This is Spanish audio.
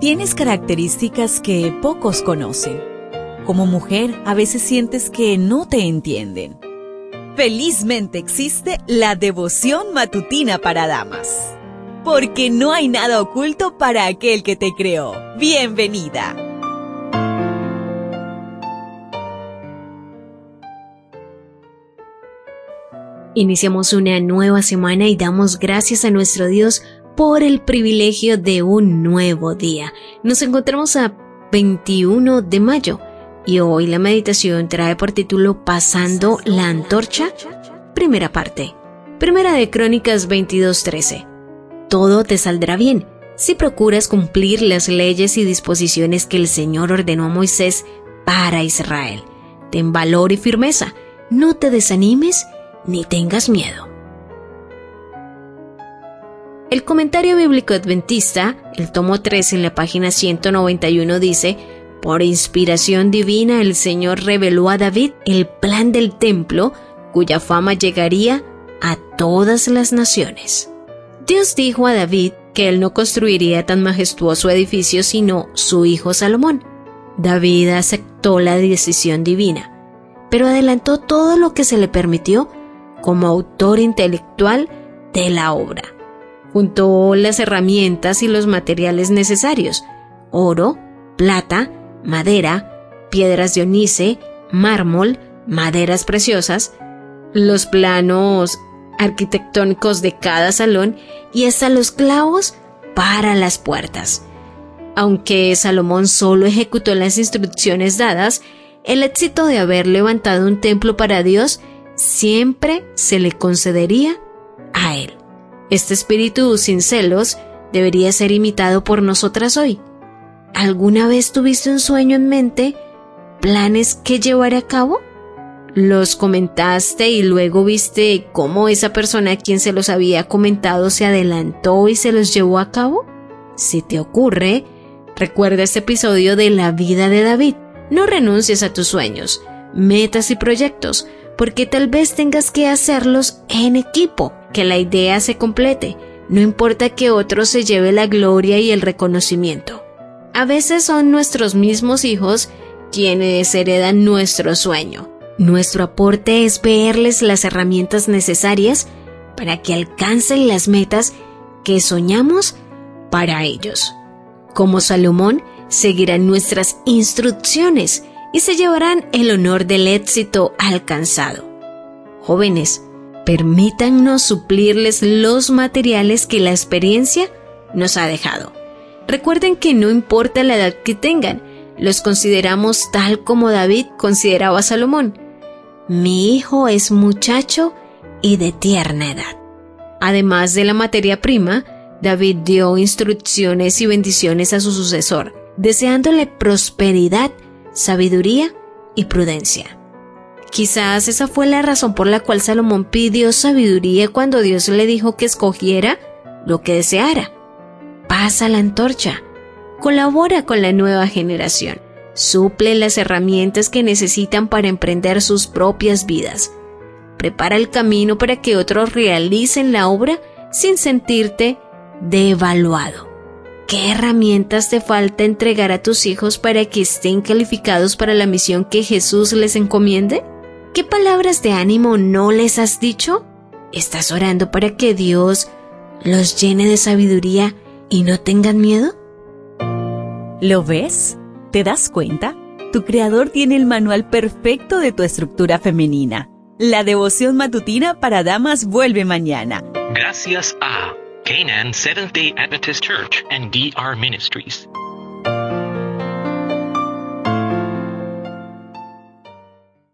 Tienes características que pocos conocen. Como mujer, a veces sientes que no te entienden. Felizmente existe la devoción matutina para damas. Porque no hay nada oculto para aquel que te creó. Bienvenida. Iniciamos una nueva semana y damos gracias a nuestro Dios por el privilegio de un nuevo día. Nos encontramos a 21 de mayo y hoy la meditación trae por título Pasando la antorcha, primera parte. Primera de Crónicas 22:13. Todo te saldrá bien si procuras cumplir las leyes y disposiciones que el Señor ordenó a Moisés para Israel. Ten valor y firmeza, no te desanimes ni tengas miedo. El comentario bíblico adventista, el tomo 3 en la página 191 dice, por inspiración divina el Señor reveló a David el plan del templo cuya fama llegaría a todas las naciones. Dios dijo a David que él no construiría tan majestuoso edificio sino su hijo Salomón. David aceptó la decisión divina, pero adelantó todo lo que se le permitió como autor intelectual de la obra juntó las herramientas y los materiales necesarios, oro, plata, madera, piedras de onice, mármol, maderas preciosas, los planos arquitectónicos de cada salón y hasta los clavos para las puertas. Aunque Salomón solo ejecutó las instrucciones dadas, el éxito de haber levantado un templo para Dios siempre se le concedería a él. Este espíritu sin celos debería ser imitado por nosotras hoy. ¿Alguna vez tuviste un sueño en mente? ¿Planes que llevar a cabo? ¿Los comentaste y luego viste cómo esa persona a quien se los había comentado se adelantó y se los llevó a cabo? Si te ocurre, recuerda este episodio de la vida de David. No renuncies a tus sueños, metas y proyectos, porque tal vez tengas que hacerlos en equipo que la idea se complete, no importa que otro se lleve la gloria y el reconocimiento. A veces son nuestros mismos hijos quienes heredan nuestro sueño. Nuestro aporte es verles las herramientas necesarias para que alcancen las metas que soñamos para ellos. Como Salomón, seguirán nuestras instrucciones y se llevarán el honor del éxito alcanzado. Jóvenes, permítannos suplirles los materiales que la experiencia nos ha dejado. Recuerden que no importa la edad que tengan, los consideramos tal como David consideraba a Salomón. Mi hijo es muchacho y de tierna edad. Además de la materia prima, David dio instrucciones y bendiciones a su sucesor, deseándole prosperidad, sabiduría y prudencia. Quizás esa fue la razón por la cual Salomón pidió sabiduría cuando Dios le dijo que escogiera lo que deseara. Pasa la antorcha, colabora con la nueva generación, suple las herramientas que necesitan para emprender sus propias vidas, prepara el camino para que otros realicen la obra sin sentirte devaluado. ¿Qué herramientas te falta entregar a tus hijos para que estén calificados para la misión que Jesús les encomiende? ¿Qué palabras de ánimo no les has dicho? ¿Estás orando para que Dios los llene de sabiduría y no tengan miedo? ¿Lo ves? ¿Te das cuenta? Tu creador tiene el manual perfecto de tu estructura femenina. La devoción matutina para damas vuelve mañana. Gracias a Canaan Seventh Day Adventist Church and DR Ministries.